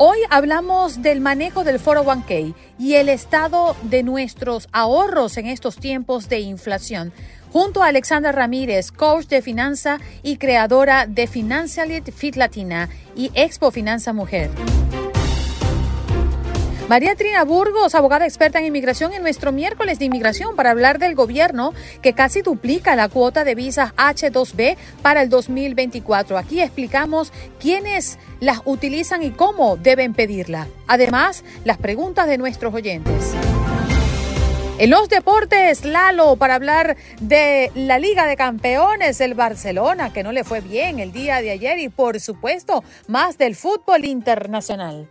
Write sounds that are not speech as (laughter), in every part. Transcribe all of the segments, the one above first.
Hoy hablamos del manejo del 401k y el estado de nuestros ahorros en estos tiempos de inflación. Junto a Alexandra Ramírez, coach de finanza y creadora de Financialit Fit Latina y Expo Finanza Mujer. María Trina Burgos, abogada experta en inmigración, en nuestro miércoles de inmigración para hablar del gobierno que casi duplica la cuota de visas H2B para el 2024. Aquí explicamos quiénes las utilizan y cómo deben pedirla. Además, las preguntas de nuestros oyentes. En los deportes, Lalo, para hablar de la Liga de Campeones, el Barcelona, que no le fue bien el día de ayer, y por supuesto, más del fútbol internacional.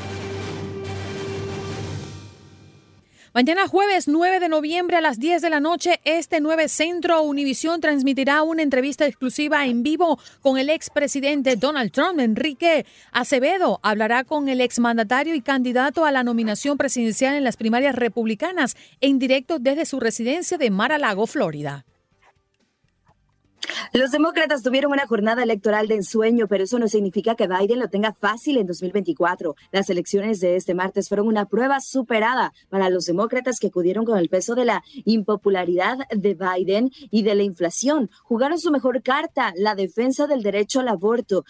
Mañana jueves 9 de noviembre a las 10 de la noche, este 9 Centro Univisión transmitirá una entrevista exclusiva en vivo con el expresidente Donald Trump. Enrique Acevedo hablará con el exmandatario y candidato a la nominación presidencial en las primarias republicanas en directo desde su residencia de Mar-a-Lago, Florida. Los demócratas tuvieron una jornada electoral de ensueño, pero eso no significa que Biden lo tenga fácil en 2024. Las elecciones de este martes fueron una prueba superada para los demócratas que acudieron con el peso de la impopularidad de Biden y de la inflación. Jugaron su mejor carta, la defensa del derecho al aborto,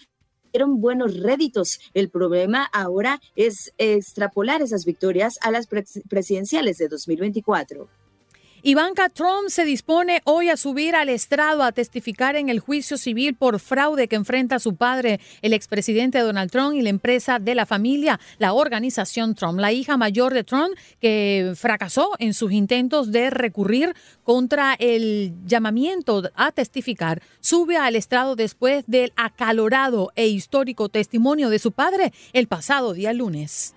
dieron buenos réditos. El problema ahora es extrapolar esas victorias a las presidenciales de 2024. Ivanka Trump se dispone hoy a subir al estrado a testificar en el juicio civil por fraude que enfrenta su padre, el expresidente Donald Trump y la empresa de la familia, la organización Trump. La hija mayor de Trump, que fracasó en sus intentos de recurrir contra el llamamiento a testificar, sube al estrado después del acalorado e histórico testimonio de su padre el pasado día lunes.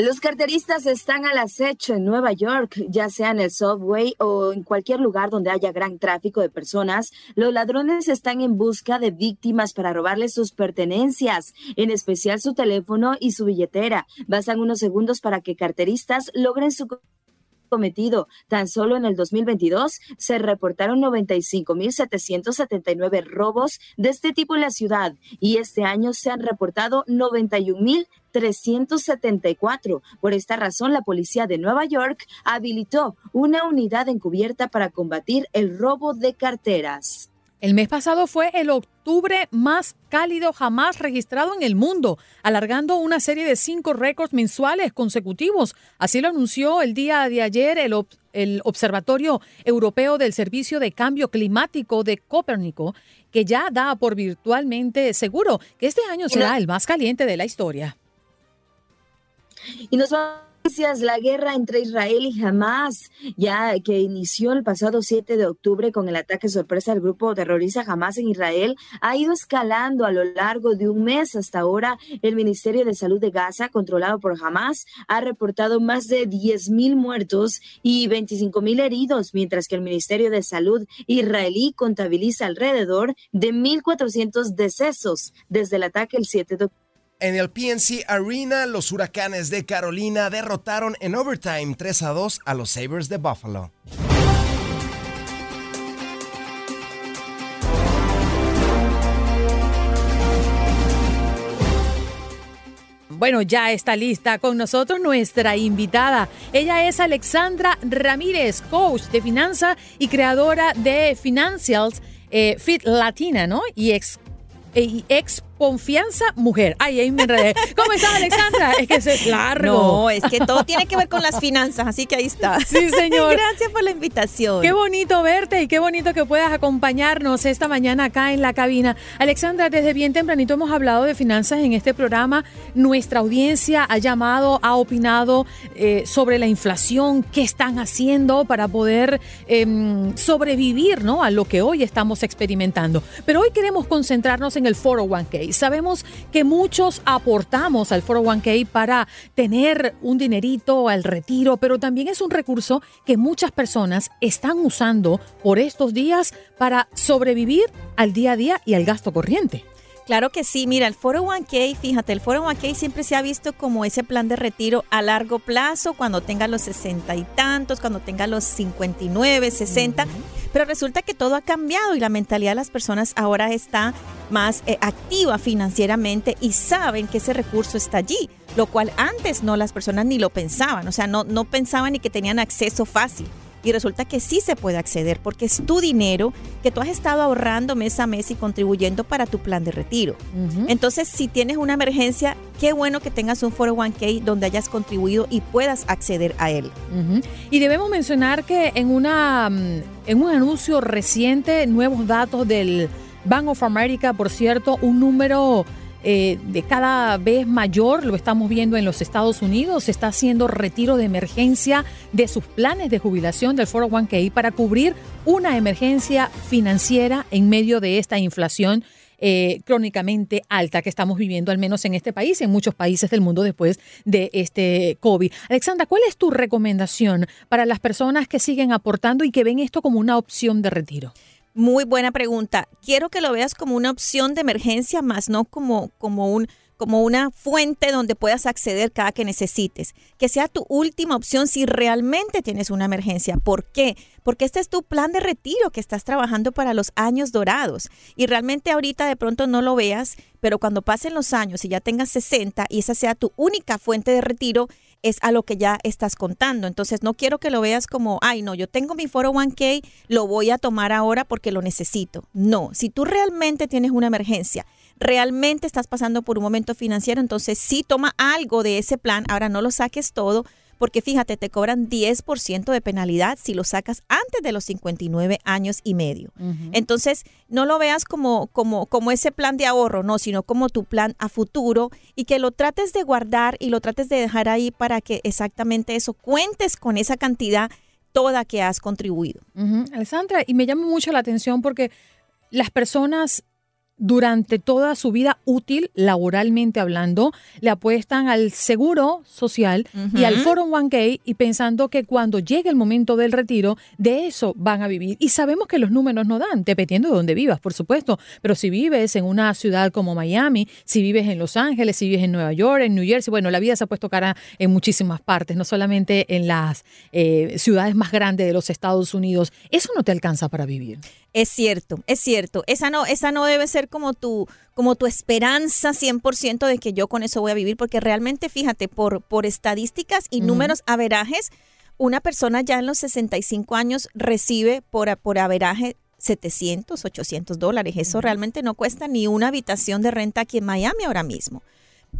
Los carteristas están al acecho en Nueva York, ya sea en el subway o en cualquier lugar donde haya gran tráfico de personas. Los ladrones están en busca de víctimas para robarles sus pertenencias, en especial su teléfono y su billetera. Bastan unos segundos para que carteristas logren su cometido. Tan solo en el 2022 se reportaron 95.779 robos de este tipo en la ciudad y este año se han reportado 91.374. Por esta razón, la policía de Nueva York habilitó una unidad encubierta para combatir el robo de carteras. El mes pasado fue el octubre más cálido jamás registrado en el mundo, alargando una serie de cinco récords mensuales consecutivos. Así lo anunció el día de ayer el, el Observatorio Europeo del Servicio de Cambio Climático de Copérnico, que ya da por virtualmente seguro que este año será el más caliente de la historia. Y nos vamos la guerra entre Israel y Hamas, ya que inició el pasado 7 de octubre con el ataque sorpresa del grupo terrorista Hamas en Israel, ha ido escalando a lo largo de un mes. Hasta ahora, el Ministerio de Salud de Gaza, controlado por Hamas, ha reportado más de 10.000 muertos y 25.000 heridos, mientras que el Ministerio de Salud israelí contabiliza alrededor de 1.400 decesos desde el ataque el 7 de octubre. En el PNC Arena, los huracanes de Carolina derrotaron en overtime 3 a 2 a los Sabres de Buffalo. Bueno, ya está lista con nosotros nuestra invitada. Ella es Alexandra Ramírez, coach de finanzas y creadora de Financials eh, Fit Latina, ¿no? Y ex, y ex Confianza Mujer. Ay, ahí me enredé. ¿Cómo estás, Alexandra? Es que es largo. No, es que todo tiene que ver con las finanzas, así que ahí está. Sí, señor. Gracias por la invitación. Qué bonito verte y qué bonito que puedas acompañarnos esta mañana acá en la cabina. Alexandra, desde bien tempranito hemos hablado de finanzas en este programa. Nuestra audiencia ha llamado, ha opinado eh, sobre la inflación, qué están haciendo para poder em, sobrevivir ¿no? a lo que hoy estamos experimentando. Pero hoy queremos concentrarnos en el 401k. Sabemos que muchos aportamos al 401k para tener un dinerito al retiro, pero también es un recurso que muchas personas están usando por estos días para sobrevivir al día a día y al gasto corriente. Claro que sí, mira, el 401k, fíjate, el 401k siempre se ha visto como ese plan de retiro a largo plazo, cuando tenga los sesenta y tantos, cuando tenga los 59, 60, pero resulta que todo ha cambiado y la mentalidad de las personas ahora está más eh, activa financieramente y saben que ese recurso está allí, lo cual antes no las personas ni lo pensaban, o sea, no, no pensaban ni que tenían acceso fácil y resulta que sí se puede acceder porque es tu dinero que tú has estado ahorrando mes a mes y contribuyendo para tu plan de retiro. Entonces, si tienes una emergencia, qué bueno que tengas un 401k donde hayas contribuido y puedas acceder a él. Y debemos mencionar que en, una, mm, en un anuncio reciente, nuevos datos del Bank of America, por cierto, un número eh, de cada vez mayor, lo estamos viendo en los Estados Unidos, se está haciendo retiro de emergencia de sus planes de jubilación del 401k para cubrir una emergencia financiera en medio de esta inflación. Eh, crónicamente alta que estamos viviendo, al menos en este país y en muchos países del mundo después de este COVID. Alexandra, ¿cuál es tu recomendación para las personas que siguen aportando y que ven esto como una opción de retiro? Muy buena pregunta. Quiero que lo veas como una opción de emergencia, más no como, como un como una fuente donde puedas acceder cada que necesites. Que sea tu última opción si realmente tienes una emergencia. ¿Por qué? Porque este es tu plan de retiro que estás trabajando para los años dorados. Y realmente ahorita de pronto no lo veas, pero cuando pasen los años y ya tengas 60 y esa sea tu única fuente de retiro, es a lo que ya estás contando. Entonces, no quiero que lo veas como, ay, no, yo tengo mi 401k, lo voy a tomar ahora porque lo necesito. No, si tú realmente tienes una emergencia, realmente estás pasando por un momento financiero, entonces sí toma algo de ese plan, ahora no lo saques todo, porque fíjate, te cobran 10% de penalidad si lo sacas antes de los 59 años y medio. Entonces, no lo veas como, como, como ese plan de ahorro, no, sino como tu plan a futuro y que lo trates de guardar y lo trates de dejar ahí para que exactamente eso cuentes con esa cantidad toda que has contribuido. Alessandra, y me llama mucho la atención porque las personas durante toda su vida útil, laboralmente hablando, le apuestan al seguro social y al 401k y pensando que cuando llegue el momento del retiro, de eso van a vivir. Y sabemos que los números no dan, dependiendo de dónde vivas, por supuesto. Pero si vives en una ciudad como Miami, si vives en Los Ángeles, si vives en Nueva York, en New Jersey, bueno, la vida se ha puesto cara en muchísimas partes, no solamente en las eh, ciudades más grandes de los Estados Unidos. Eso no te alcanza para vivir. Es cierto, es cierto. Esa no, esa no debe ser como tu, como tu esperanza 100% de que yo con eso voy a vivir, porque realmente, fíjate, por, por estadísticas y números averajes, una persona ya en los 65 años recibe por, por averaje 700, 800 dólares. Eso realmente no cuesta ni una habitación de renta aquí en Miami ahora mismo.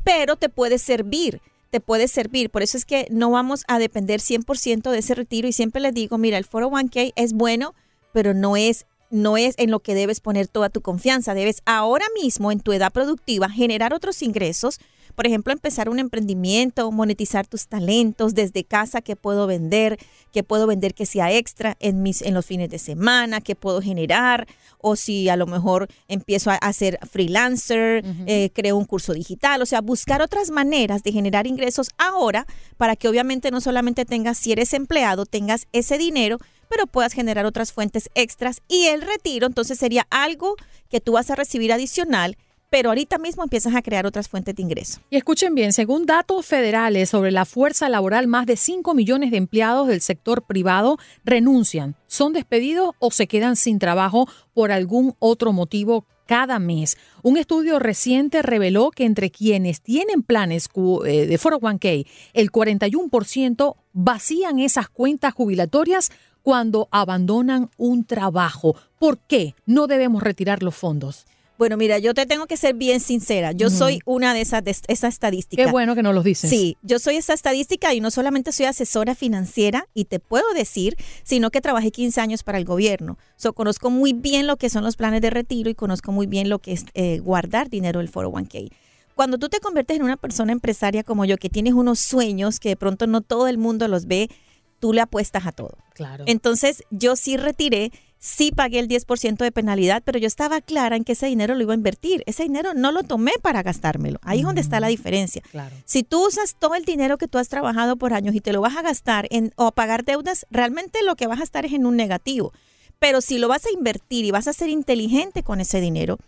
Pero te puede servir, te puede servir. Por eso es que no vamos a depender 100% de ese retiro. Y siempre les digo, mira, el 401k es bueno, pero no es no es en lo que debes poner toda tu confianza. Debes ahora mismo, en tu edad productiva, generar otros ingresos. Por ejemplo, empezar un emprendimiento, monetizar tus talentos desde casa, que puedo vender, que puedo vender que sea extra en, mis, en los fines de semana, que puedo generar, o si a lo mejor empiezo a, hacer freelancer, eh, creo un curso digital, o sea, buscar otras maneras de generar ingresos ahora para que obviamente no solamente tengas, si eres empleado, tengas ese dinero, pero puedas generar otras fuentes extras y el retiro entonces sería algo que tú vas a recibir adicional pero ahorita mismo empiezas a crear otras fuentes de ingreso. Y escuchen bien, según datos federales sobre la fuerza laboral, más de 5 millones de empleados del sector privado renuncian, son despedidos o se quedan sin trabajo por algún otro motivo cada mes. Un estudio reciente reveló que entre quienes tienen planes eh, de 401k, el 41% vacían esas cuentas jubilatorias cuando abandonan un trabajo. ¿Por qué no debemos retirar los fondos? Bueno, mira, yo te tengo que ser bien sincera. Yo soy una de esas de esa estadística. Qué bueno que nos lo dices. Sí, yo soy esa estadística y no solamente soy asesora financiera y te puedo decir, sino que trabajé 15 años para el gobierno. So, conozco muy bien lo que son los planes de retiro y conozco muy bien lo que es eh, guardar dinero del 401k. Cuando tú te conviertes en una persona empresaria como yo, que tienes unos sueños que de pronto no todo el mundo los ve, tú le apuestas a todo. Claro. Entonces, yo sí retiré sí pagué el 10% de penalidad, pero yo estaba clara en que ese dinero lo iba a invertir. Ese dinero no lo tomé para gastármelo. Ahí es donde está la diferencia. Claro. Si tú usas todo el dinero que tú has trabajado por años y te lo vas a gastar en, o a pagar deudas, realmente lo que vas a estar es en un negativo. Pero si lo vas a invertir y vas a ser inteligente con ese dinero,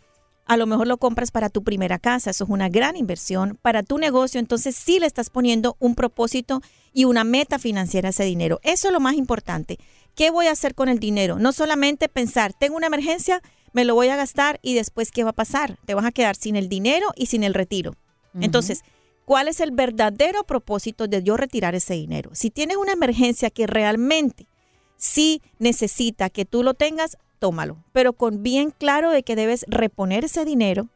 a lo mejor lo compras para tu primera casa, eso es una gran inversión, para tu negocio, entonces sí le estás poniendo un propósito y una meta financiera a ese dinero. Eso es lo más importante. ¿Qué voy a hacer con el dinero? No solamente pensar, tengo una emergencia, me lo voy a gastar y después, ¿qué va a pasar? Te vas a quedar sin el dinero y sin el retiro. Entonces, ¿cuál es el verdadero propósito de yo retirar ese dinero? Si tienes una emergencia que realmente sí necesita que tú lo tengas, tómalo, pero con bien claro de que debes reponer ese dinero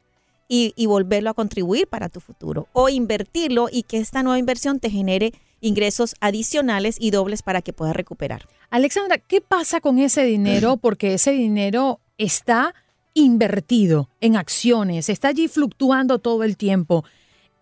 y, y volverlo a contribuir para tu futuro o invertirlo y que esta nueva inversión te genere ingresos adicionales y dobles para que puedas recuperar. Alexandra, ¿qué pasa con ese dinero? (clears throat) Porque ese dinero está invertido en acciones, está allí fluctuando todo el tiempo.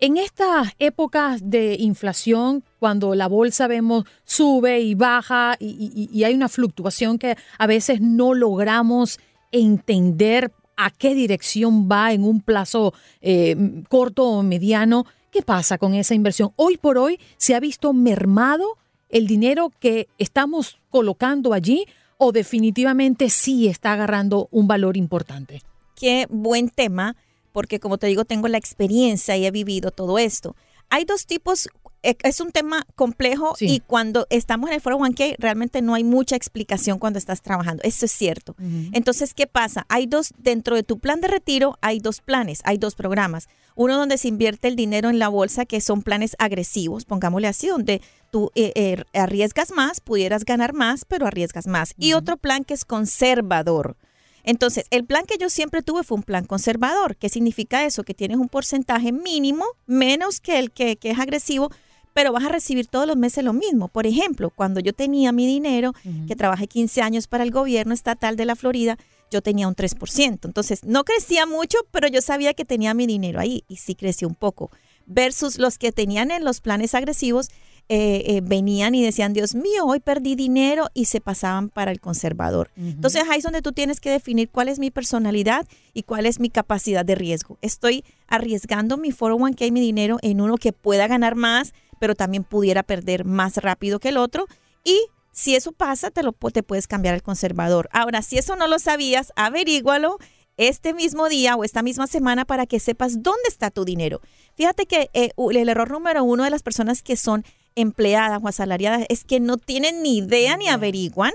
En estas épocas de inflación, cuando la bolsa vemos sube y baja y, hay una fluctuación que a veces no logramos entender a qué dirección va en un plazo eh, corto o mediano, ¿qué pasa con esa inversión? Hoy por hoy se ha visto mermado el dinero que estamos colocando allí o definitivamente sí está agarrando un valor importante? Qué buen tema, porque como te digo, tengo la experiencia y he vivido todo esto. Hay dos tipos e, es un tema complejo y cuando estamos en el foro 1K realmente no hay mucha explicación cuando estás trabajando. Eso es cierto. Entonces, ¿qué pasa? Hay dos, dentro de tu plan de retiro hay dos planes, hay dos programas. Uno donde se invierte el dinero en la bolsa, que son planes agresivos, pongámosle así, donde tú eh, eh, arriesgas más, pudieras ganar más, pero arriesgas más. Y otro plan que es conservador. Entonces, el plan que yo siempre tuve fue un plan conservador. ¿Qué significa eso? Que tienes un porcentaje mínimo, menos que el que, que es agresivo, pero vas a recibir todos los meses lo mismo. Por ejemplo, cuando yo tenía mi dinero, que trabajé 15 años para el gobierno estatal de la Florida, yo tenía un 3%. Entonces, no crecía mucho, pero yo sabía que tenía mi dinero ahí y sí creció un poco. Versus los que tenían en los planes agresivos, eh, eh, venían y decían, Dios mío, hoy perdí dinero y se pasaban para el conservador. Entonces ahí es donde tú tienes que definir cuál es mi personalidad y cuál es mi capacidad de riesgo. Estoy arriesgando mi 401k, mi dinero, en uno que pueda ganar más, pero también pudiera perder más rápido que el otro. Y si eso pasa, te, lo, te puedes cambiar al conservador. Ahora, si eso no lo sabías, averígualo este mismo día o esta misma semana para que sepas dónde está tu dinero. Fíjate que eh, el error número uno de las personas que son empleadas o asalariadas es que no tienen ni idea ni averiguan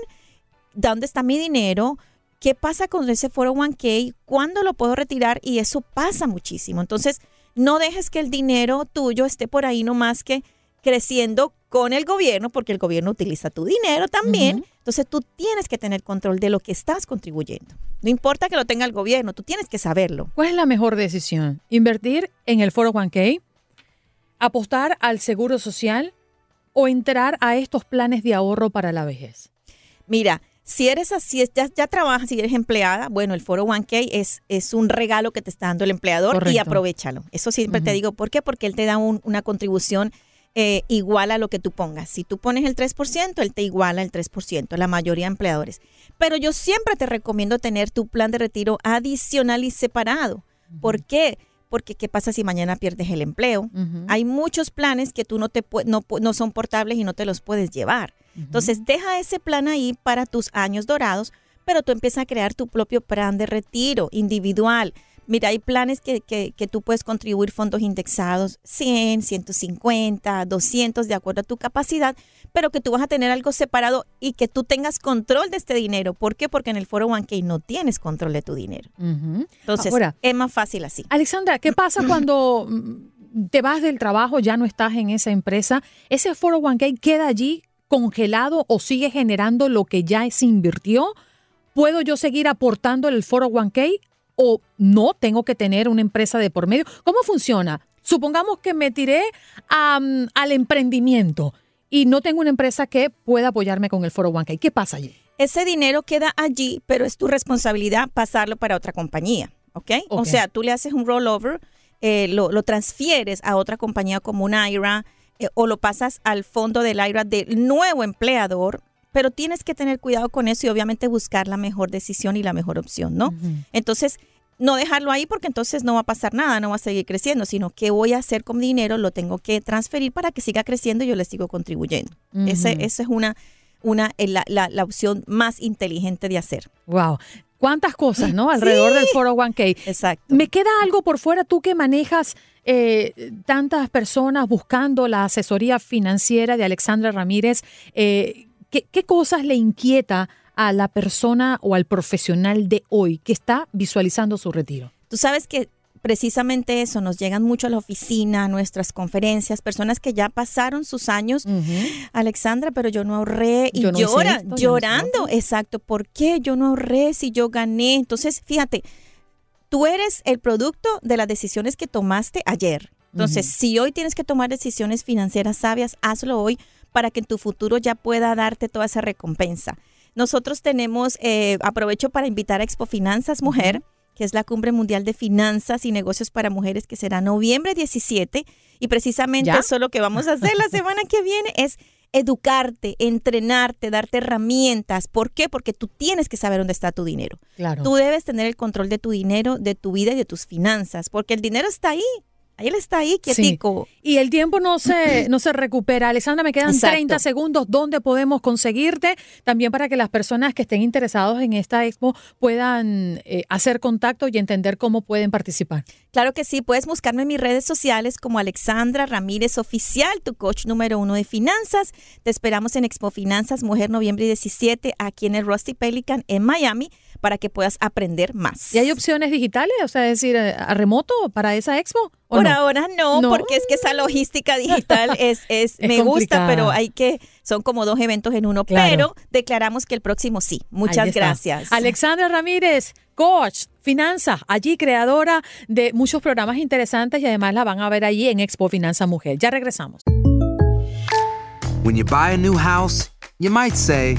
dónde está mi dinero, qué pasa con ese 401k, cuándo lo puedo retirar y eso pasa muchísimo. Entonces, no dejes que el dinero tuyo esté por ahí nomás que creciendo con el gobierno, porque el gobierno utiliza tu dinero también. Entonces tú tienes que tener control de lo que estás contribuyendo. No importa que lo tenga el gobierno, tú tienes que saberlo. ¿Cuál es la mejor decisión? ¿Invertir en el Foro 1K? ¿Apostar al seguro social? ¿O entrar a estos planes de ahorro para la vejez? Mira, si eres así, ya, ya trabajas, si eres empleada, bueno, el Foro 1K es, es un regalo que te está dando el empleador y aprovechalo. Eso siempre te digo, ¿por qué? Porque él te da una contribución eh, igual a lo que tú pongas. Si tú pones el 3%, él te iguala el 3%, la mayoría de empleadores. Pero yo siempre te recomiendo tener tu plan de retiro adicional y separado. ¿Por qué? Porque ¿qué pasa si mañana pierdes el empleo? Hay muchos planes que tú no, te no, no son portables y no te los puedes llevar. Entonces, deja ese plan ahí para tus años dorados, pero tú empiezas a crear tu propio plan de retiro individual Mira, hay planes que, que, que, tú puedes contribuir fondos indexados 100, 150, 200, de acuerdo a tu capacidad, pero que tú vas a tener algo separado y que tú tengas control de este dinero. ¿Por qué? Porque en el foro 1K no tienes control de tu dinero. Entonces, es más fácil así. Alexandra, ¿qué pasa (clears throat) cuando mm, te vas del trabajo, ya no estás en esa empresa? ¿Ese foro 1K queda allí congelado o sigue generando lo que ya se invirtió? ¿Puedo yo seguir aportando el foro 1K o no tengo que tener una empresa de por medio? ¿Cómo funciona? Supongamos que me tiré al emprendimiento y no tengo una empresa que pueda apoyarme con el foro 1K. ¿Qué pasa allí? Ese dinero queda allí, pero es tu responsabilidad pasarlo para otra compañía, ¿ok? O sea, tú le haces un rollover, eh, lo, lo, transfieres a otra compañía como un IRA eh, o lo pasas al fondo del IRA del nuevo empleador, pero tienes que tener cuidado con eso y obviamente buscar la mejor decisión y la mejor opción, ¿no? Entonces, no dejarlo ahí porque entonces no va a pasar nada, no va a seguir creciendo, sino qué voy a hacer con mi dinero, lo tengo que transferir para que siga creciendo y yo le sigo contribuyendo. Esa es una, una eh, la, la, opción más inteligente de hacer. Wow. ¿Cuántas cosas, no? Alrededor del foro 1K. Exacto. ¿Me queda algo por fuera tú que manejas eh, tantas personas buscando la asesoría financiera de Alexandra Ramírez? Eh, ¿qué, ¿Qué cosas le inquieta a la persona o al profesional de hoy que está visualizando su retiro? Tú sabes que precisamente eso, nos llegan mucho a la oficina, a nuestras conferencias, personas que ya pasaron sus años, Alexandra, pero yo no ahorré y llora, llorando, exacto, ¿por qué yo no ahorré si yo gané? Entonces, fíjate, tú eres el producto de las decisiones que tomaste ayer. Entonces, si hoy tienes que tomar decisiones financieras sabias, hazlo hoy para que en tu futuro ya pueda darte toda esa recompensa. Nosotros tenemos, eh, aprovecho para invitar a Expo Finanzas Mujer, que es la cumbre mundial de finanzas y negocios para mujeres que será noviembre 17 y precisamente eso es lo que vamos a hacer la semana que viene es educarte, entrenarte, darte herramientas. ¿Por qué? Porque tú tienes que saber dónde está tu dinero. Claro. Tú debes tener el control de tu dinero, de tu vida y de tus finanzas, porque el dinero está ahí. Él está ahí, quietico. Y el tiempo no se, no se recupera. Alessandra, me quedan 30 segundos. ¿Dónde podemos conseguirte? También para que las personas que estén interesados en esta expo puedan eh, hacer contacto y entender cómo pueden participar. Claro que sí. Puedes buscarme en mis redes sociales como Alexandra Ramírez Oficial, tu coach número uno de finanzas. Te esperamos en Expo Finanzas Mujer noviembre 17 aquí en el Rusty Pelican en Miami para que puedas aprender más. ¿Y hay opciones digitales? O sea, es decir, a remoto para esa expo? Por ahora no, porque es que esa logística (laughs) digital es, es, me gusta, pero hay que, son como dos eventos en uno, pero declaramos que el próximo sí. Muchas gracias. Alexandra Ramírez, coach, finanzas, allí creadora de muchos programas interesantes y además la van a ver allí en Expo Finanza Mujer. Ya regresamos. When you buy a new house, you might say,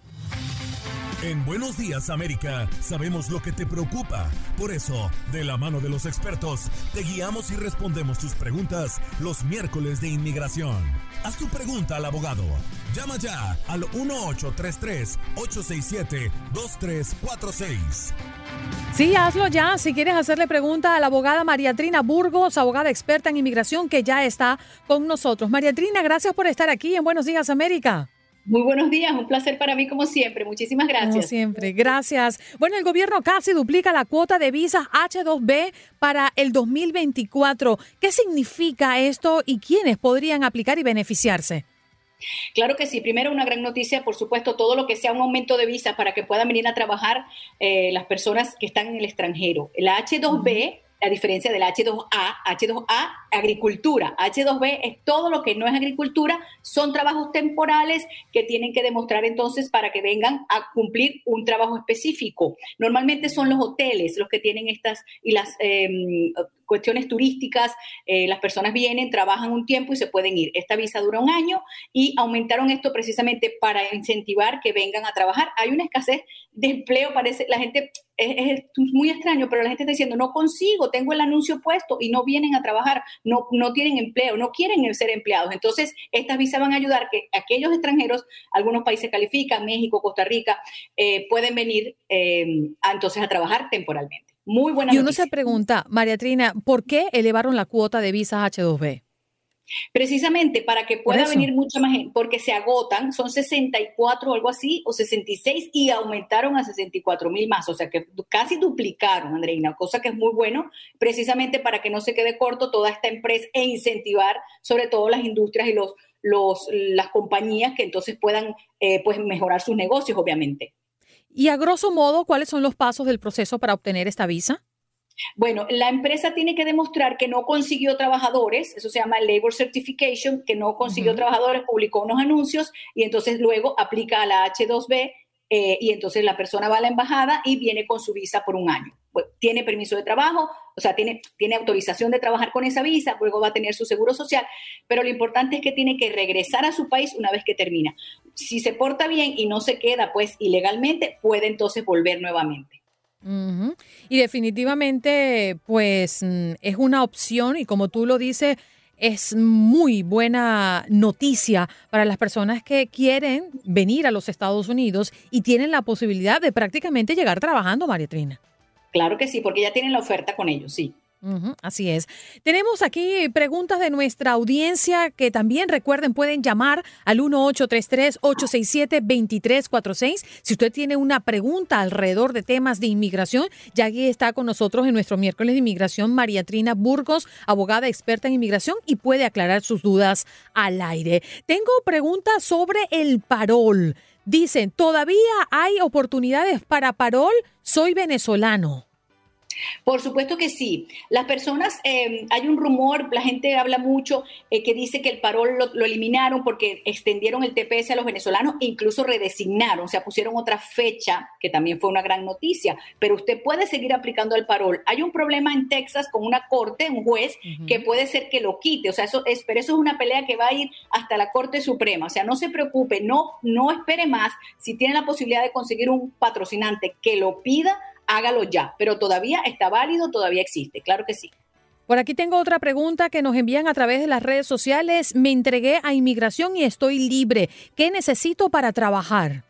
En Buenos Días América sabemos lo que te preocupa. Por eso, de la mano de los expertos, te guiamos y respondemos tus preguntas los miércoles de inmigración. Haz tu pregunta al abogado. Llama ya al 1833-867-2346. Sí, hazlo ya. Si quieres hacerle pregunta a la abogada María Trina Burgos, abogada experta en inmigración, que ya está con nosotros. María Trina, gracias por estar aquí en Buenos Días América. Muy buenos días, un placer para mí como siempre. Muchísimas gracias. Como siempre, gracias. Bueno, el gobierno casi duplica la cuota de visas H2B para el 2024. ¿Qué significa esto y quiénes podrían aplicar y beneficiarse? Claro que sí. Primero, una gran noticia, por supuesto, todo lo que sea un aumento de visas para que puedan venir a trabajar eh, las personas que están en el extranjero. La H2B a diferencia del H2A, H2A, agricultura, H2B es todo lo que no es agricultura, son trabajos temporales que tienen que demostrar entonces para que vengan a cumplir un trabajo específico. Normalmente son los hoteles los que tienen estas y las em, cuestiones turísticas, eh, las personas vienen, trabajan un tiempo y se pueden ir. Esta visa dura un año y aumentaron esto precisamente para incentivar que vengan a trabajar. Hay una escasez de empleo, parece, la gente es, muy extraño, pero la gente está diciendo, no consigo, tengo el anuncio puesto y no vienen a trabajar no, no tienen empleo, no quieren ser empleados. Entonces, estas visas van a ayudar que aquellos extranjeros, algunos países califican, México, Costa Rica, eh, pueden venir eh, entonces a trabajar temporalmente. Muy buena Y uno se pregunta, María Trina, ¿por qué elevaron la cuota de visas H2B? Precisamente para que pueda venir mucha más gente, porque se agotan, son 64 o algo así, o 66, y aumentaron a 64 mil más, o sea que casi duplicaron, Andreina, cosa que es muy bueno, precisamente para que no se quede corto toda esta empresa e incentivar sobre todo las industrias y los, los, las compañías que entonces puedan eh, pues mejorar sus negocios, obviamente. Y a grosso modo, ¿cuáles son los pasos del proceso para obtener esta visa? Bueno, la empresa tiene que demostrar que no consiguió trabajadores, eso se llama Labor Certification, que no consiguió trabajadores, publicó unos anuncios y entonces luego aplica a la H2B eh, y entonces la persona va a la embajada y viene con su visa por un año. tiene permiso de trabajo, o sea, tiene, tiene autorización de trabajar con esa visa, luego va a tener su seguro social, pero lo importante es que tiene que regresar a su país una vez que termina. Si se porta bien y no se queda pues ilegalmente, puede entonces volver nuevamente. Y definitivamente, pues mm, es una opción y como tú lo dices, es muy buena noticia para las personas que quieren venir a los Estados Unidos y tienen la posibilidad de prácticamente llegar trabajando, María Trina. Claro que sí, porque ya tienen la oferta con ellos, sí así es. Tenemos aquí preguntas de nuestra audiencia que también recuerden pueden llamar al 1833-867-2346. Si usted tiene una pregunta alrededor de temas de inmigración, ya aquí está con nosotros en nuestro miércoles de inmigración María Trina Burgos, abogada experta en inmigración y puede aclarar sus dudas al aire. Tengo preguntas sobre el parol. Dicen, ¿todavía hay oportunidades para parol? Soy venezolano. Por supuesto que sí. Las personas, eh, hay un rumor, la gente habla mucho eh, que dice que el parol lo, eliminaron porque extendieron el TPS a los venezolanos e incluso redesignaron, o sea, pusieron otra fecha, que también fue una gran noticia, pero usted puede seguir aplicando el parol. Hay un problema en Texas con una corte, un juez, que puede ser que lo quite, o sea, eso es, pero eso es una pelea que va a ir hasta la Corte Suprema, o sea, no se preocupe, no, no espere más, si tiene la posibilidad de conseguir un patrocinante que lo pida, hágalo ya, pero todavía está válido, todavía existe, claro que sí. Por aquí tengo otra pregunta que nos envían a través de las redes sociales. Me entregué a inmigración y estoy libre. ¿Qué necesito para trabajar?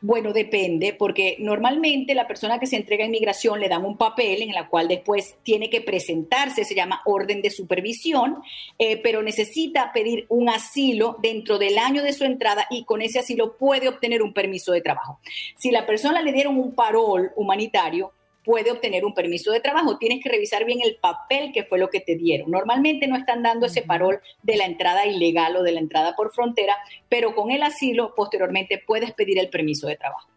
Bueno, depende, porque normalmente la persona que se entrega a inmigración le dan un papel en el cual después tiene que presentarse, se llama orden de supervisión, eh, pero necesita pedir un asilo dentro del año de su entrada y con ese asilo puede obtener un permiso de trabajo. Si la persona le dieron un parol humanitario, puede obtener un permiso de trabajo. Tienes que revisar bien el papel que fue lo que te dieron. Normalmente no están dando ese parol de la entrada ilegal o de la entrada por frontera, pero con el asilo posteriormente puedes pedir el permiso de trabajo.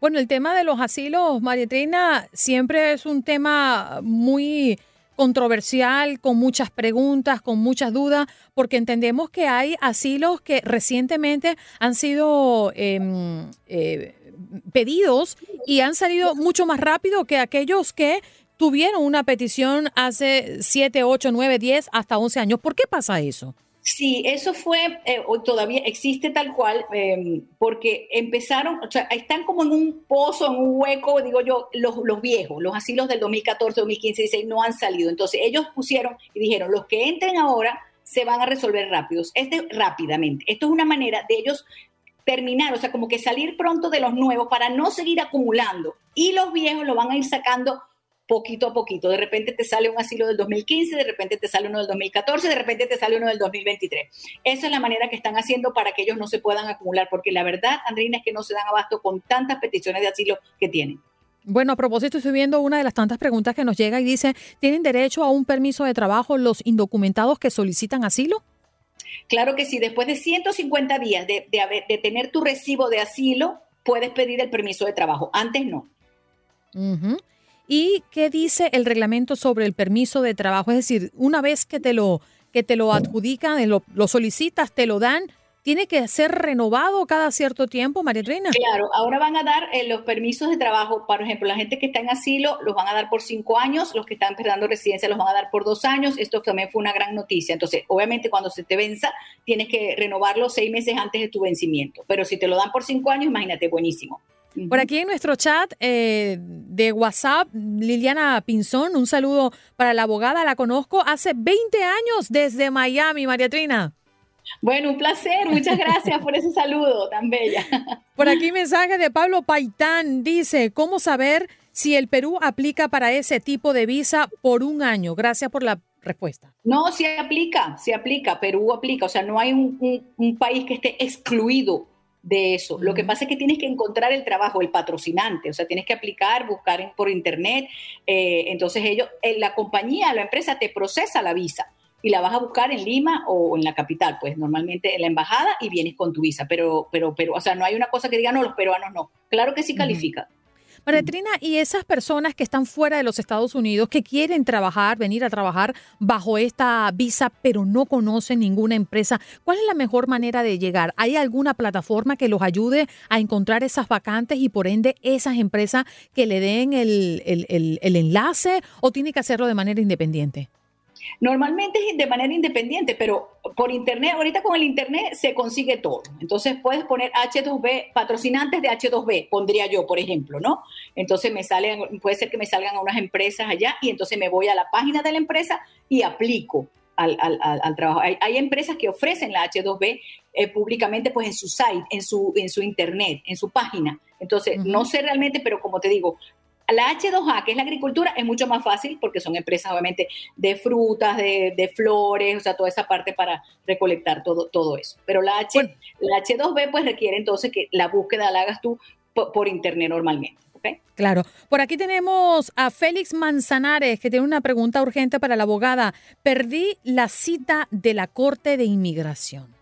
Bueno, el tema de los asilos, María Trina, siempre es un tema muy controversial, con muchas preguntas, con muchas dudas, porque entendemos que hay asilos que recientemente han sido em, eh, pedidos y han salido mucho más rápido que aquellos que tuvieron una petición hace 7, 8, 9, 10, hasta 11 años. ¿Por qué pasa eso? Sí, eso fue, eh, todavía existe tal cual, em, porque empezaron, o sea, están como en un pozo, en un hueco, digo yo, los, los viejos, los asilos del 2014, 2015, 2016 no han salido. Entonces ellos pusieron y dijeron, los que entren ahora se van a resolver rápidos, este rápidamente. Esto es una manera de ellos terminar, o sea, como que salir pronto de los nuevos para no seguir acumulando. Y los viejos lo van a ir sacando poquito a poquito. De repente te sale un asilo del 2015, de repente te sale uno del 2014, de repente te sale uno del 2023. Esa es la manera que están haciendo para que ellos no se puedan acumular, porque la verdad, Andrina, es que no se dan abasto con tantas peticiones de asilo que tienen. Bueno, a propósito, estoy viendo una de las tantas preguntas que nos llega y dice, ¿tienen derecho a un permiso de trabajo los indocumentados que solicitan asilo? Claro que sí, después de 150 días de, tener tu recibo de asilo, puedes pedir el permiso de trabajo. Antes no. ¿Y qué dice el reglamento sobre el permiso de trabajo? Es decir, una vez que te lo, que te lo adjudican, lo, lo solicitas, te lo dan, tiene que ser renovado cada cierto tiempo, María Reina. Claro, ahora van a dar eh, los permisos de trabajo, por ejemplo, la gente que está en asilo los van a dar por cinco años, los que están esperando residencia los van a dar por dos años. Esto también fue una gran noticia. Entonces, obviamente, cuando se te venza, tienes que renovarlo seis meses antes de tu vencimiento. Pero si te lo dan por cinco años, imagínate, buenísimo. Por aquí en nuestro chat eh, de WhatsApp, Liliana Pinzón, un saludo para la abogada, la conozco hace 20 años desde Miami, María Trina. Bueno, un placer, muchas gracias por ese saludo tan bella. (laughs) Por aquí mensaje de Pablo Paitán, dice, ¿cómo saber si el Perú aplica para ese tipo de visa por un año? Gracias por la respuesta. No, sí aplica, sí aplica, Perú aplica, o sea, no hay un, un país que esté excluido de eso. Lo que pasa es que tienes que encontrar el trabajo, el patrocinante, o sea, tienes que aplicar, buscar por internet. Eh, entonces ellos, eh, la compañía, la empresa te procesa la visa y la vas a buscar en Lima o en la capital, pues normalmente en la embajada y vienes con tu visa, pero, pero, pero, o sea, no hay una cosa que diga, no, los peruanos no. Claro que sí califica. María Trina, y esas personas que están fuera de los Estados Unidos, que quieren trabajar, venir a trabajar bajo esta visa, pero no conocen ninguna empresa, ¿cuál es la mejor manera de llegar? ¿Hay alguna plataforma que los ayude a encontrar esas vacantes y por ende esas empresas que le den el, el enlace o tiene que hacerlo de manera independiente? Normalmente es de manera independiente, pero por internet, ahorita con el internet se consigue todo. Entonces puedes poner H2B, patrocinantes de H2B, pondría yo, por ejemplo, ¿no? Entonces me salen, puede ser que me salgan a unas empresas allá y entonces me voy a la página de la empresa y aplico al, trabajo. Hay, empresas que ofrecen la H2B eh, públicamente pues en su site, en su, en su internet, en su página. Entonces, no sé realmente, pero como te digo, la H2A, que es la agricultura, es mucho más fácil porque son empresas obviamente de frutas, de, flores, o sea, toda esa parte para recolectar todo, todo eso. Pero la, H, la H2B pues requiere entonces que la búsqueda la hagas tú por, internet normalmente. Claro. Por aquí tenemos a Félix Manzanares que tiene una pregunta urgente para la abogada. Perdí la cita de la Corte de Inmigración.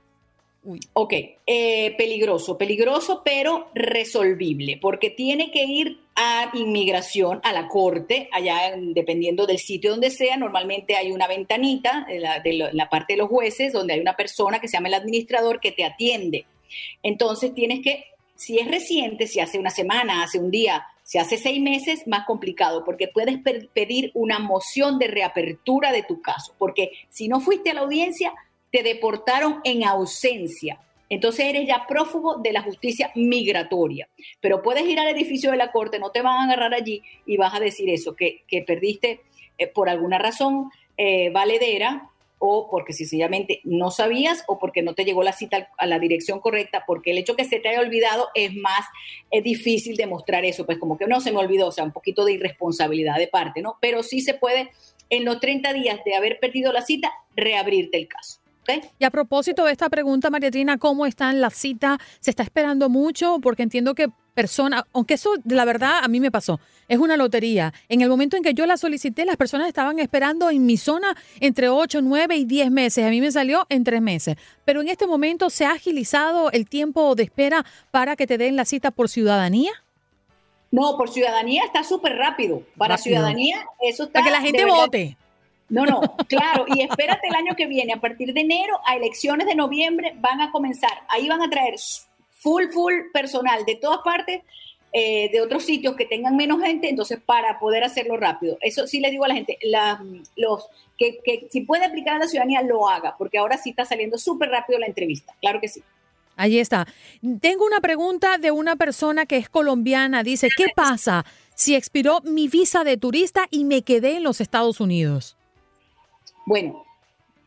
Ok, eh, peligroso, peligroso, pero resolvible, porque tiene que ir a inmigración, a la corte, allá dependiendo del sitio donde sea, normalmente hay una ventanita de la, parte de los jueces donde hay una persona que se llama el administrador que te atiende. Entonces tienes que, si es reciente, si hace una semana, hace un día, si hace seis meses, más complicado, porque puedes pedir una moción de reapertura de tu caso, porque si no fuiste a la audiencia, te deportaron en ausencia. Entonces eres ya prófugo de la justicia migratoria. Pero puedes ir al edificio de la corte, no te van a agarrar allí y vas a decir eso, que, perdiste eh, por alguna razón eh, valedera o porque sencillamente no sabías o porque no te llegó la cita a la dirección correcta, porque el hecho que se te haya olvidado es más es difícil demostrar eso, pues como que no se me olvidó, o sea, un poquito de irresponsabilidad de parte, ¿no? Pero sí se puede en los 30 días de haber perdido la cita reabrirte el caso. Y a propósito de esta pregunta, Mariatrina, ¿cómo están las citas? ¿Se está esperando mucho? Porque entiendo que personas, aunque eso la verdad a mí me pasó, es una lotería. En el momento en que yo la solicité, las personas estaban esperando en mi zona entre 8, 9 y 10 meses. A mí me salió en 3 meses. Pero en este momento se ha agilizado el tiempo de espera para que te den la cita por ciudadanía. No, por ciudadanía está súper rápido. Para ciudadanía, eso está. Para que la gente vote. No, no, claro, y espérate el año que viene, a partir de enero a elecciones de noviembre van a comenzar, ahí van a traer full, full personal de todas partes, eh, de otros sitios que tengan menos gente, entonces para poder hacerlo rápido. Eso sí le digo a la gente, los que, que si puede aplicar a la ciudadanía, lo haga, porque ahora sí está saliendo súper rápido la entrevista, claro que sí. Ahí está. Tengo una pregunta de una persona que es colombiana. Dice, ¿qué pasa si expiró mi visa de turista y me quedé en los Estados Unidos? Bueno,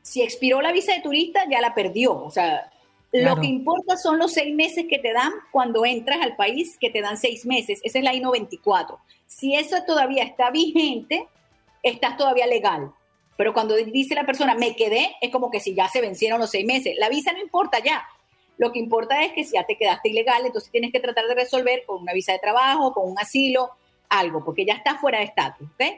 si expiró la visa de turista, ya la perdió. O sea, lo que importa son los seis meses que te dan cuando entras al país, que te dan seis meses. Esa es la I-94. Si eso todavía está vigente, estás todavía legal. Pero cuando dice la persona, me quedé, es como que si ya se vencieron los seis meses. La visa no importa ya. Lo que importa es que si ya te quedaste ilegal, entonces tienes que tratar de resolver con una visa de trabajo, con un asilo, algo, porque ya está fuera de estatus. ¿okay?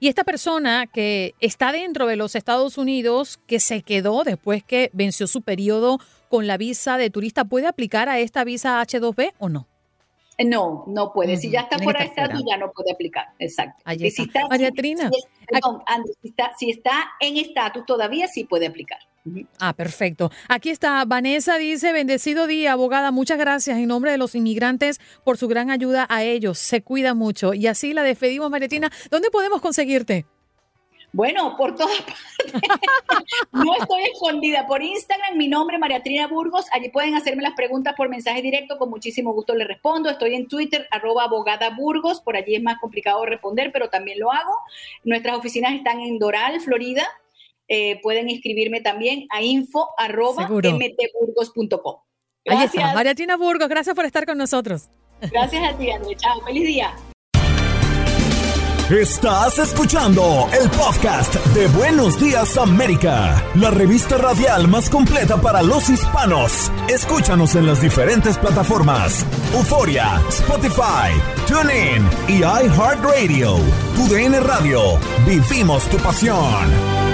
Y esta persona que está dentro de los Estados Unidos, que se quedó después que venció su periodo con la visa de turista, ¿puede aplicar a esta visa H2B o no? No, no puede. Si ya está fuera de estatus, ya no puede aplicar. Exacto. Si está, María Trina. si está en estatus todavía, sí puede aplicar. Ah, perfecto. Aquí está. Vanessa dice, bendecido día, abogada. Muchas gracias en nombre de los inmigrantes por su gran ayuda a ellos. Se cuida mucho. Y así la despedimos, Maretina. ¿Dónde podemos conseguirte? Bueno, por todas (laughs) partes. no estoy escondida. Por Instagram, mi nombre es María Trina Burgos. Allí pueden hacerme las preguntas por mensaje directo. Con muchísimo gusto les respondo. Estoy en Twitter, arroba abogada Burgos. Por allí es más complicado responder, pero también lo hago. Nuestras oficinas están en Doral, Florida. Eh, pueden escribirme también a info arroba mtburgos.com. Ahí está, María Trina Burgos. Gracias por estar con nosotros. Gracias a ti, André. Chao. Feliz día. Estás escuchando el podcast de Buenos Días América, la revista radial más completa para los hispanos. Escúchanos en las diferentes plataformas: Euforia, Spotify, TuneIn y iHeartRadio. Tu DN Radio. Vivimos tu pasión.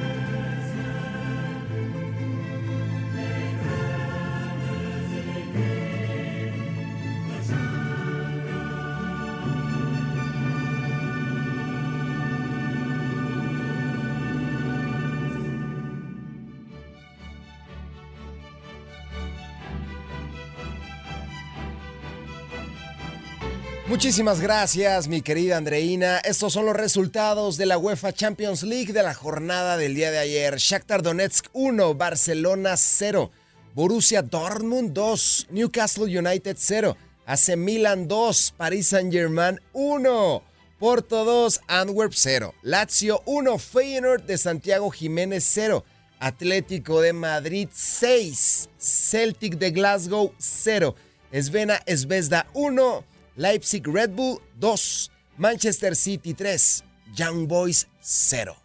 Muchísimas gracias, mi querida Andreina. Estos son los resultados de la UEFA Champions League de la jornada del día de ayer. Shakhtar Donetsk 1, Barcelona 0, Borussia Dortmund 2, Newcastle United 0, AC Milan 2, Paris Saint-Germain 1, Porto 2, Antwerp 0, Lazio 1, Feyenoord de Santiago Jiménez 0, Atlético de Madrid 6, Celtic de Glasgow 0, Svena Esvezda 1, Leipzig Red Bull 2, Manchester City 3, Young Boys 0.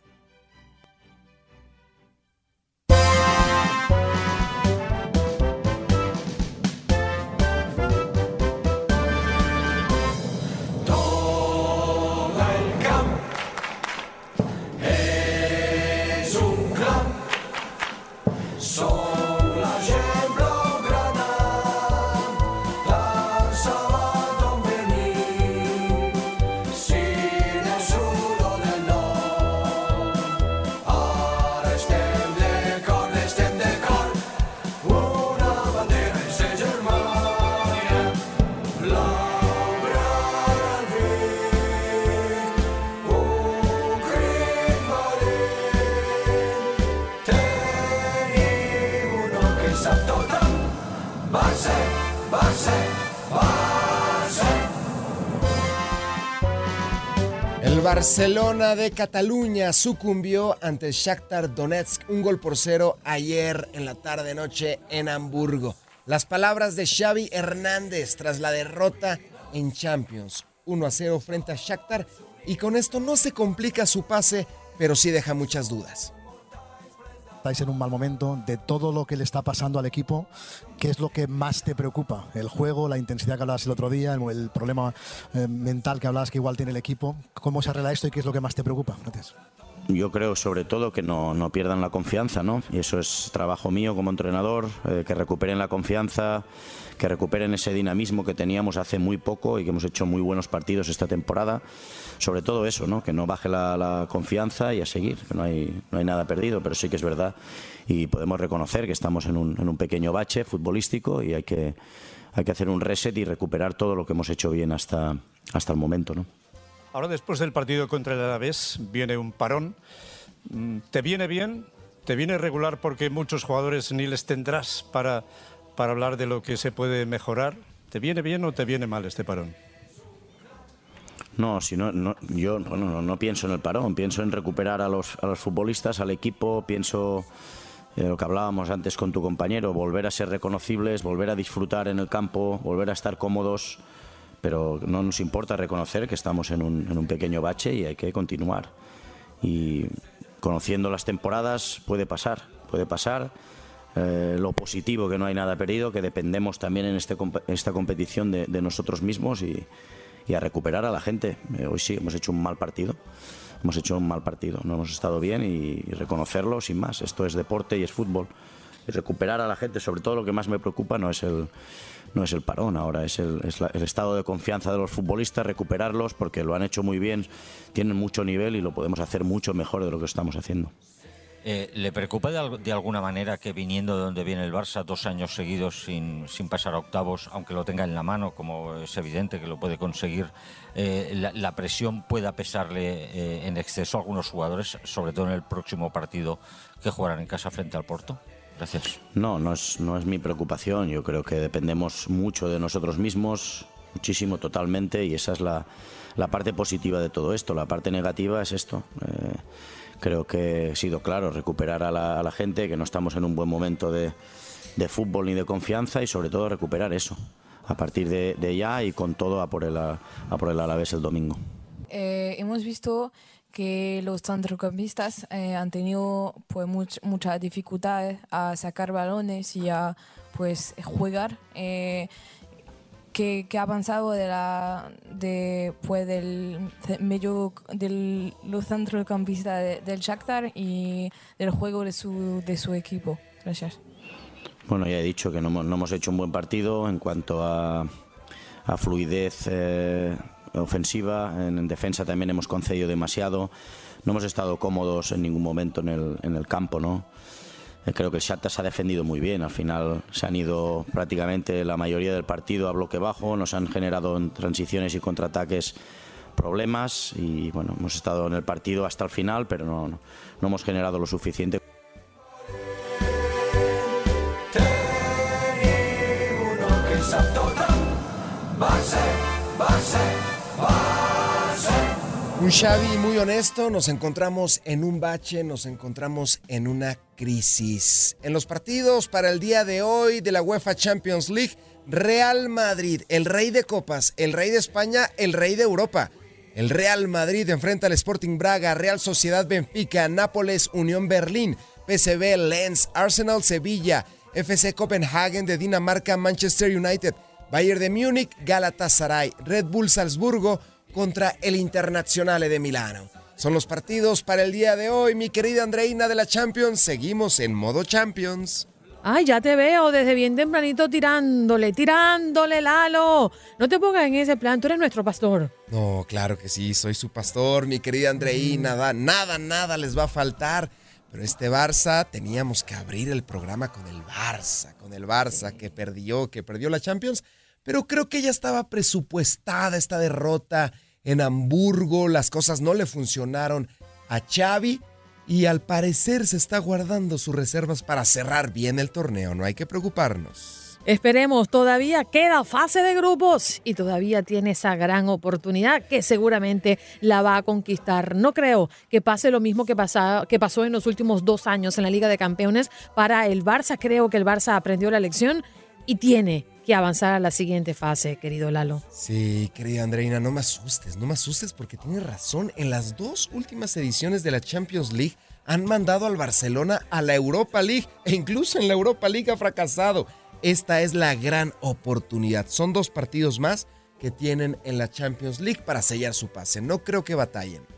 Barcelona de Cataluña sucumbió ante Shakhtar Donetsk un gol por cero ayer en la tarde noche en Hamburgo. Las palabras de Xavi Hernández tras la derrota en Champions 1 a 0 frente a Shakhtar y con esto no se complica su pase, pero sí deja muchas dudas. Estáis en un mal momento, de todo lo que le está pasando al equipo, ¿qué es lo que más te preocupa? ¿El juego, la intensidad que hablabas el otro día, el, el problema eh, mental que hablabas que igual tiene el equipo? ¿Cómo se arregla esto y qué es lo que más te preocupa? Gracias. Yo creo sobre todo que no, no pierdan la confianza, ¿no? Y eso es trabajo mío como entrenador, eh, que recuperen la confianza, que recuperen ese dinamismo que teníamos hace muy poco y que hemos hecho muy buenos partidos esta temporada. Sobre todo eso, ¿no? Que no baje la, confianza y a seguir, que no hay, no hay nada perdido, pero sí que es verdad y podemos reconocer que estamos en un, en un pequeño bache futbolístico y hay que, hay que hacer un reset y recuperar todo lo que hemos hecho bien hasta, hasta el momento, ¿no? Ahora después del partido contra el Alavés viene un parón. Mm, ¿Te viene bien? ¿Te viene regular porque muchos jugadores ni les tendrás para, para hablar de lo que se puede mejorar? ¿Te viene bien o te viene mal este parón? No, si no, yo no, no, no pienso en el parón, pienso en recuperar a los, a los futbolistas, al equipo, pienso eh, lo que hablábamos antes con tu compañero, volver a ser reconocibles, volver a disfrutar en el campo, volver a estar cómodos, pero no nos importa reconocer que estamos en un, en un pequeño bache y hay que continuar. Y conociendo las temporadas puede pasar, puede pasar. Eh, lo positivo que no hay nada perdido, que dependemos también en este, esta competición de, de nosotros mismos y, y a recuperar a la gente. Eh, hoy sí, hemos hecho un mal partido. Hemos hecho un mal partido, no hemos estado bien y, y reconocerlo sin más. Esto es deporte y es fútbol. y recuperar a la gente. Sobre todo lo que más me preocupa no es el, no es el parón ahora, es, el, estado de confianza de los futbolistas, recuperarlos porque lo han hecho muy bien, tienen mucho nivel y lo podemos hacer mucho mejor de lo que estamos haciendo. Eh, ¿Le preocupa de, de alguna manera que viniendo de donde viene el Barça dos años seguidos sin, pasar a octavos, aunque lo tenga en la mano, como es evidente que lo puede conseguir, eh, la, la presión pueda pesarle eh, en exceso a algunos jugadores, sobre todo en el próximo partido que jugarán en casa frente al Porto? Gracias. No, no es, no es mi preocupación. Yo creo que dependemos mucho de nosotros mismos, muchísimo, totalmente, y esa es la, la parte positiva de todo esto. La parte negativa es esto. Eh, creo que he sido claro, recuperar a la, a la gente, que no estamos en un buen momento de, de fútbol ni de confianza, y sobre todo recuperar eso. A partir de, de ya y con todo a por el, a por el Alavés el domingo. Eh, hemos visto que los centrocampistas eh, han tenido pues much- mucha dificultad a sacar balones y a pues jugar eh, que, que ha avanzado de la de pues del medio del los centrocampistas de- del Shakhtar y del juego de su de su equipo. Gracias. Bueno, ya he dicho que no hemos, no hemos hecho un buen partido en cuanto a, a fluidez eh, ofensiva. En, en defensa también hemos concedido demasiado. No hemos estado cómodos en ningún momento en el, en el campo, ¿no? Eh, Creo que el Shakhtar se ha defendido muy bien. Al final se han ido prácticamente la mayoría del partido a bloque bajo. Nos han generado en transiciones y contraataques problemas. Y bueno, hemos estado en el partido hasta el final, pero no, no, no hemos generado lo suficiente. Barça, Barça. Un Xavi muy honesto, nos encontramos en un bache, nos encontramos en una crisis. En los partidos para el día de hoy de la UEFA Champions League, Real Madrid, el rey de copas, el rey de España, el rey de Europa. El Real Madrid enfrenta al Sporting Braga, Real Sociedad Benfica, Nápoles, Unión Berlín, PSV, Lens, Arsenal Sevilla, FC Copenhagen de Dinamarca, Manchester United, Bayern de Múnich, Galatasaray, Red Bull Salzburgo contra el Internazionale de Milano. Son los partidos para el día de hoy, mi querida Andreina de la Champions. Seguimos en modo Champions. Ay, ya te veo desde bien tempranito tirándole, tirándole, Lalo. No te pongas en ese plan, tú eres nuestro pastor. No, claro que sí, soy su pastor, mi querida Andreina. Nada, nada, nada les va a faltar. Pero este Barça, teníamos que abrir el programa con el Barça, con el Barça que perdió, que perdió la Champions. Pero creo que ya estaba presupuestada esta derrota en Hamburgo. Las cosas no le funcionaron a Xavi. Y al parecer se está guardando sus reservas para cerrar bien el torneo. No hay que preocuparnos. Esperemos, todavía queda fase de grupos y todavía tiene esa gran oportunidad que seguramente la va a conquistar. No creo que pase lo mismo que, que pasó en los últimos dos años en la Liga de Campeones para el Barça. Creo que el Barça aprendió la lección y tiene que avanzar a la siguiente fase, querido Lalo. Sí, querida Andreina, no me asustes, no me asustes porque tienes razón. En las dos últimas ediciones de la Champions League han mandado al Barcelona a la Europa League e incluso en la Europa League ha fracasado. Esta es la gran oportunidad. Son dos partidos más que tienen en la Champions League para sellar su pase. No creo que batallen.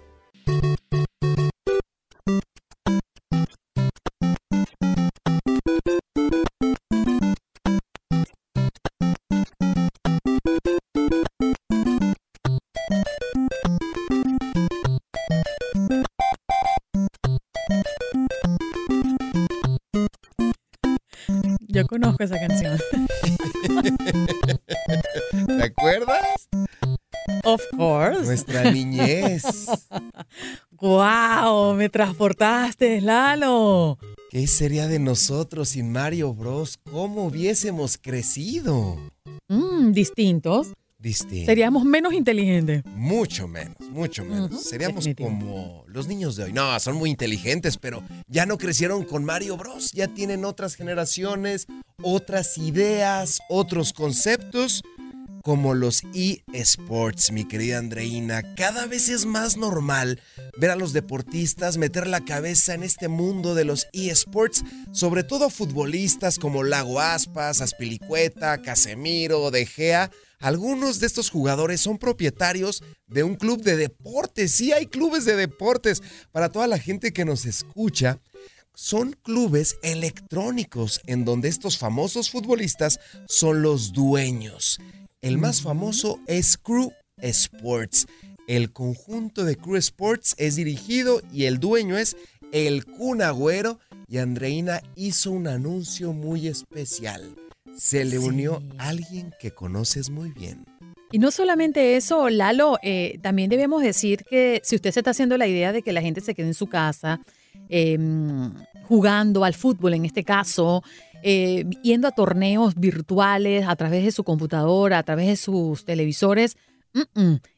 Transportaste, Lalo. ¿Qué sería de nosotros sin Mario Bros? ¿Cómo hubiésemos crecido? Mm, distintos. Distinto. Seríamos menos inteligentes. Mucho menos, mucho menos. Seríamos como los niños de hoy. No, son muy inteligentes, pero ya no crecieron con Mario Bros. Ya tienen otras generaciones, otras ideas, otros conceptos, como los eSports, mi querida Andreina. Cada vez es más normal ver a los deportistas meter la cabeza en este mundo de los eSports, sobre todo futbolistas como Lago Aspas, Aspilicueta, Casemiro, De Gea. Algunos de estos jugadores son propietarios de un club de deportes. Sí, hay clubes de deportes. Para toda la gente que nos escucha, son clubes electrónicos en donde estos famosos futbolistas son los dueños. El más famoso es Crew Sports. El conjunto de Crew Sports es dirigido y el dueño es el Kun Agüero y Andreina hizo un anuncio muy especial. Se le unió alguien que conoces muy bien. Y no solamente eso, Lalo, eh, también debemos decir que si usted se está haciendo la idea de que la gente se quede en su casa em, jugando al fútbol, en este caso, eh, yendo a torneos virtuales a través de su computadora, a través de sus televisores,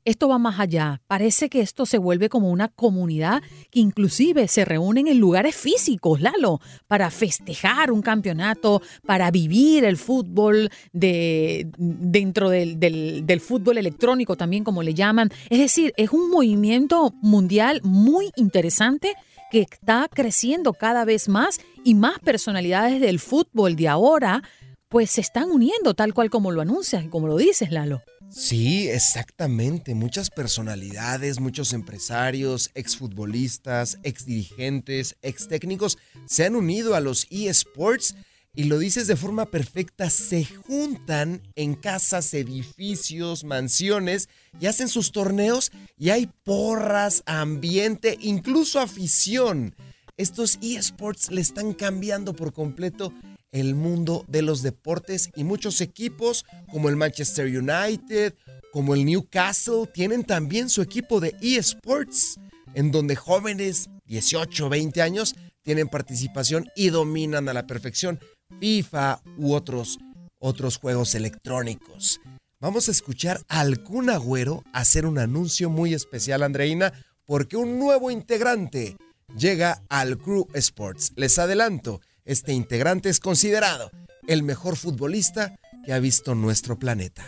esto va más allá. Parece que esto se vuelve como una comunidad que inclusive se reúnen en lugares físicos, Lalo, para festejar un campeonato, para vivir el fútbol de, dentro del, del fútbol electrónico también, como le llaman. Es decir, es un movimiento mundial muy interesante que está creciendo cada vez más y más personalidades del fútbol de ahora pues se están uniendo tal cual como lo anuncias, como lo dices, Lalo. Sí, exactamente. Muchas personalidades, muchos empresarios, exfutbolistas, exdirigentes, ex técnicos se han unido a los eSports y lo dices de forma perfecta, se juntan en casas, edificios, mansiones y hacen sus torneos y hay porras, ambiente, incluso afición. Estos eSports le están cambiando por completo el mundo de los deportes y muchos equipos como el Manchester United, como el Newcastle, tienen también su equipo de eSports, en donde jóvenes, 18, 20 años, tienen participación y dominan a la perfección FIFA u otros, otros juegos electrónicos. Vamos a escuchar al Kun Agüero hacer un anuncio muy especial, Andreina, porque un nuevo integrante llega al Crew Sports. Les adelanto, este integrante es considerado el mejor futbolista que ha visto nuestro planeta.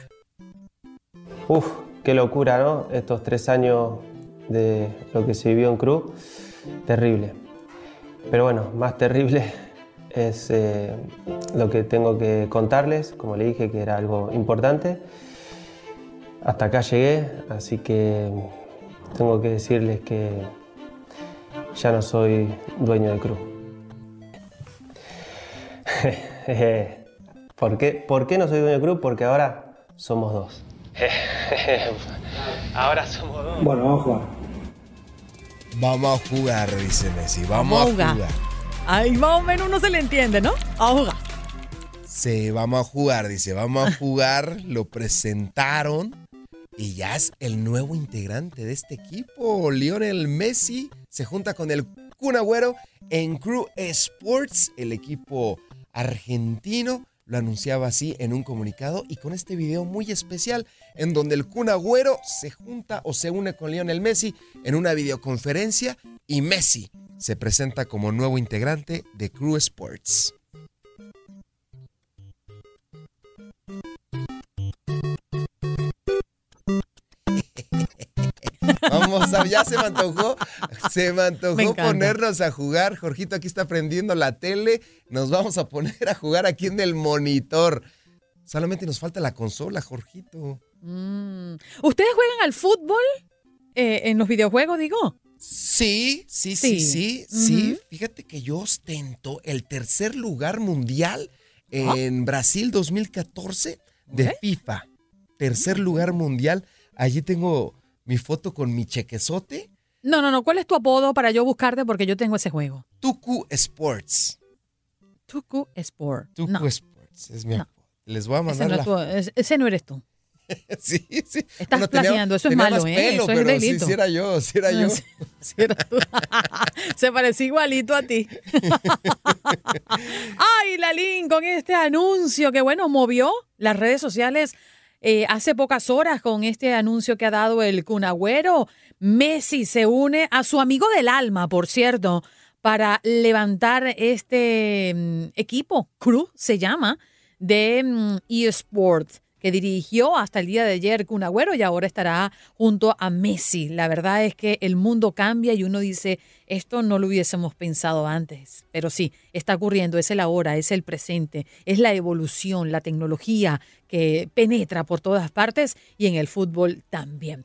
Uf, qué locura, ¿no? Estos tres años de lo que se vivió en Cruz, terrible. Pero bueno, más terrible (laughs) es eh, lo que tengo que contarles, como le dije que era algo importante. Hasta acá llegué, así que tengo que decirles que ya no soy dueño de Cruz. (laughs) ¿Por qué, ¿Por qué no soy dueño del club? Porque ahora somos dos. (laughs) ahora somos dos. Bueno, vamos a jugar. Vamos a jugar, dice Messi. Vamos, a jugar. Ahí más o menos uno se le entiende, ¿no? A jugar. Sí, vamos a jugar, dice. Vamos a (laughs) jugar. Lo presentaron y ya es el nuevo integrante de este equipo. Lionel Messi se junta con el Kun Agüero en Crew Sports, el equipo argentino lo anunciaba así en un comunicado y con este video muy especial en donde el Kun Agüero se junta o se une con Lionel Messi en una videoconferencia y Messi se presenta como nuevo integrante de Crew Sports. Vamos a, ya se me antojó, se me antojó ponernos a jugar. Jorgito aquí está prendiendo la tele. Nos vamos a poner a jugar aquí en el monitor. Solamente nos falta la consola, Jorgito. Mm. ¿Ustedes juegan al fútbol eh, en los videojuegos, digo? Sí, sí, sí, sí, sí. Fíjate que yo ostento el tercer lugar mundial en Brasil 2014 de FIFA. Tercer lugar mundial. Allí tengo mi foto con mi chequezote. No, no, no. ¿Cuál es tu apodo para yo buscarte? Porque yo tengo ese juego. Tuku Sports. Tuku Sport. Tuku Sports. Es mi apodo. Les voy a mandar ese no, la... (laughs) ese no eres tú. (laughs) sí, sí. Estás plagiando, eso es malo, ¿eh? eso es delito. Sí, sí era yo, sí era yo. Sí, era tú. (laughs) Se parecía igualito a ti. Ay, Lalín, con este anuncio que, bueno, movió las redes sociales eh, hace pocas horas con este anuncio que ha dado el Cunagüero. Messi se une a su amigo del alma, por cierto, para levantar este mm, equipo, Crew se llama, de mm, eSports que dirigió hasta el día de ayer Kun y ahora estará junto a Messi. La verdad es que el mundo cambia y uno dice, esto no lo hubiésemos pensado antes, pero sí, está ocurriendo, es el ahora, es el presente, es la evolución, la tecnología que penetra por todas partes y en el fútbol también.